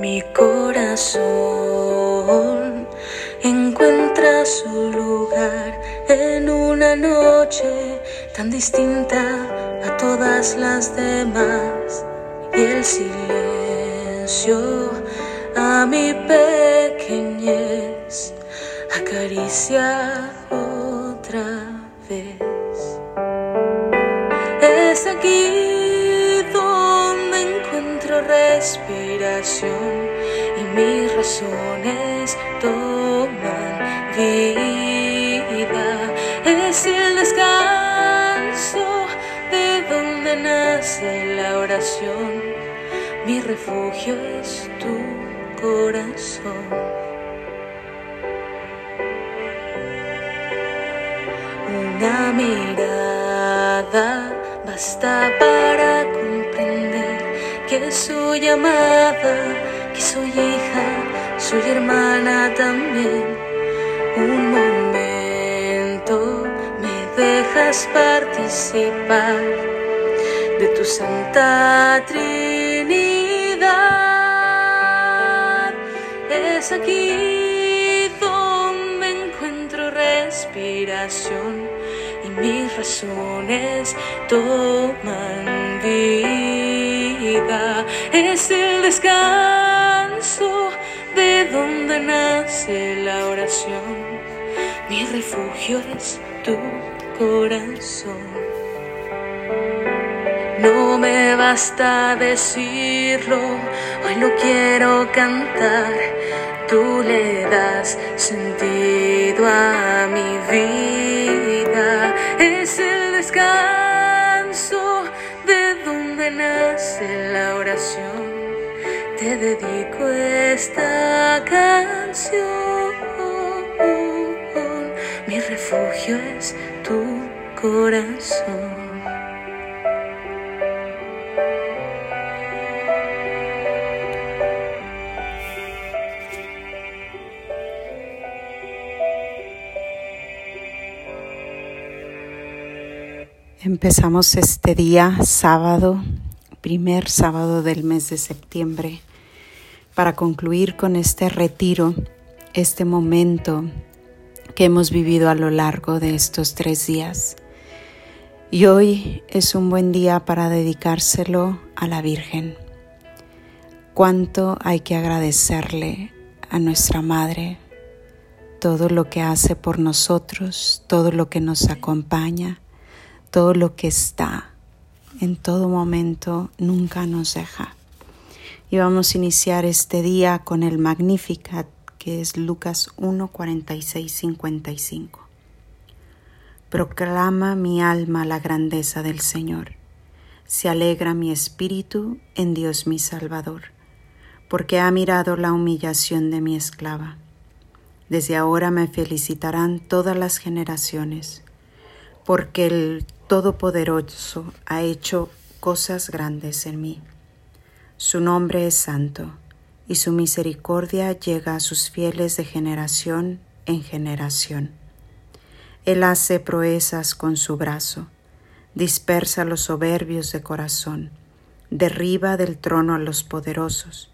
Mi corazón encuentra su lugar en una noche tan distinta a todas las demás y el silencio a mi pequeñez acaricia otra vez. Es aquí y mis razones toman vida. Es el descanso de donde nace la oración. Mi refugio es tu corazón. Una mirada basta para que soy amada, que soy hija, soy hermana también. Un momento me dejas participar de tu santa Trinidad. Es aquí donde encuentro respiración mis razones toman vida. Es el descanso de donde nace la oración. Mi refugio es tu corazón. No me basta decirlo, hoy no quiero cantar. Tú le das sentido a nace la oración. Te dedico esta canción. Mi refugio es tu corazón. Empezamos este día, sábado, primer sábado del mes de septiembre, para concluir con este retiro, este momento que hemos vivido a lo largo de estos tres días. Y hoy es un buen día para dedicárselo a la Virgen. Cuánto hay que agradecerle a nuestra Madre todo lo que hace por nosotros, todo lo que nos acompaña todo lo que está en todo momento nunca nos deja. Y vamos a iniciar este día con el Magnificat, que es Lucas 1, 46, 55. Proclama mi alma la grandeza del Señor. Se alegra mi espíritu en Dios mi Salvador, porque ha mirado la humillación de mi esclava. Desde ahora me felicitarán todas las generaciones, porque el Todopoderoso ha hecho cosas grandes en mí. Su nombre es santo, y su misericordia llega a sus fieles de generación en generación. Él hace proezas con su brazo, dispersa los soberbios de corazón, derriba del trono a los poderosos,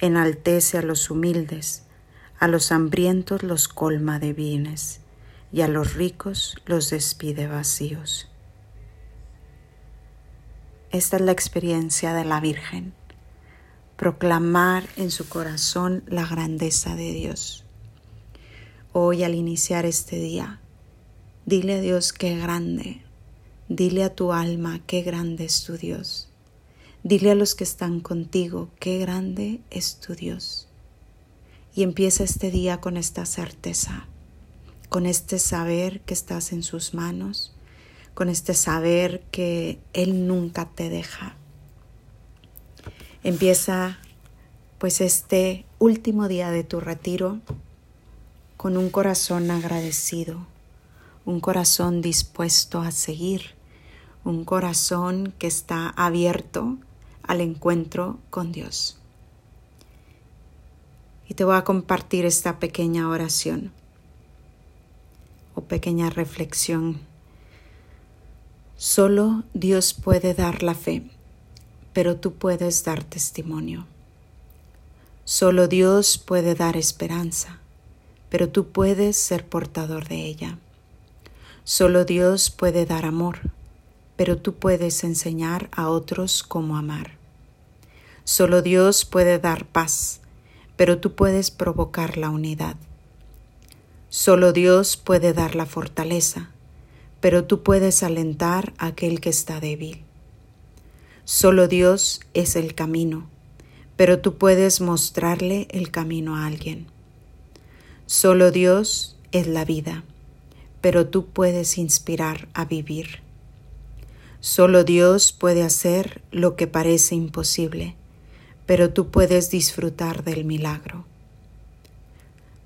enaltece a los humildes, a los hambrientos los colma de bienes, y a los ricos los despide vacíos. Esta es la experiencia de la Virgen, proclamar en su corazón la grandeza de Dios. Hoy al iniciar este día, dile a Dios qué grande, dile a tu alma qué grande es tu Dios, dile a los que están contigo qué grande es tu Dios. Y empieza este día con esta certeza, con este saber que estás en sus manos con este saber que Él nunca te deja. Empieza pues este último día de tu retiro con un corazón agradecido, un corazón dispuesto a seguir, un corazón que está abierto al encuentro con Dios. Y te voy a compartir esta pequeña oración o pequeña reflexión Solo Dios puede dar la fe, pero tú puedes dar testimonio. Solo Dios puede dar esperanza, pero tú puedes ser portador de ella. Solo Dios puede dar amor, pero tú puedes enseñar a otros cómo amar. Solo Dios puede dar paz, pero tú puedes provocar la unidad. Solo Dios puede dar la fortaleza, pero tú puedes alentar a aquel que está débil. Solo Dios es el camino, pero tú puedes mostrarle el camino a alguien. Solo Dios es la vida, pero tú puedes inspirar a vivir. Solo Dios puede hacer lo que parece imposible, pero tú puedes disfrutar del milagro.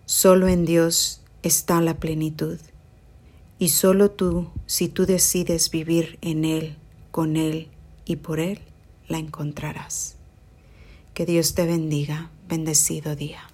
Solo en Dios está la plenitud, y solo tú, si tú decides vivir en Él, con Él y por Él, la encontrarás. Que Dios te bendiga, bendecido día.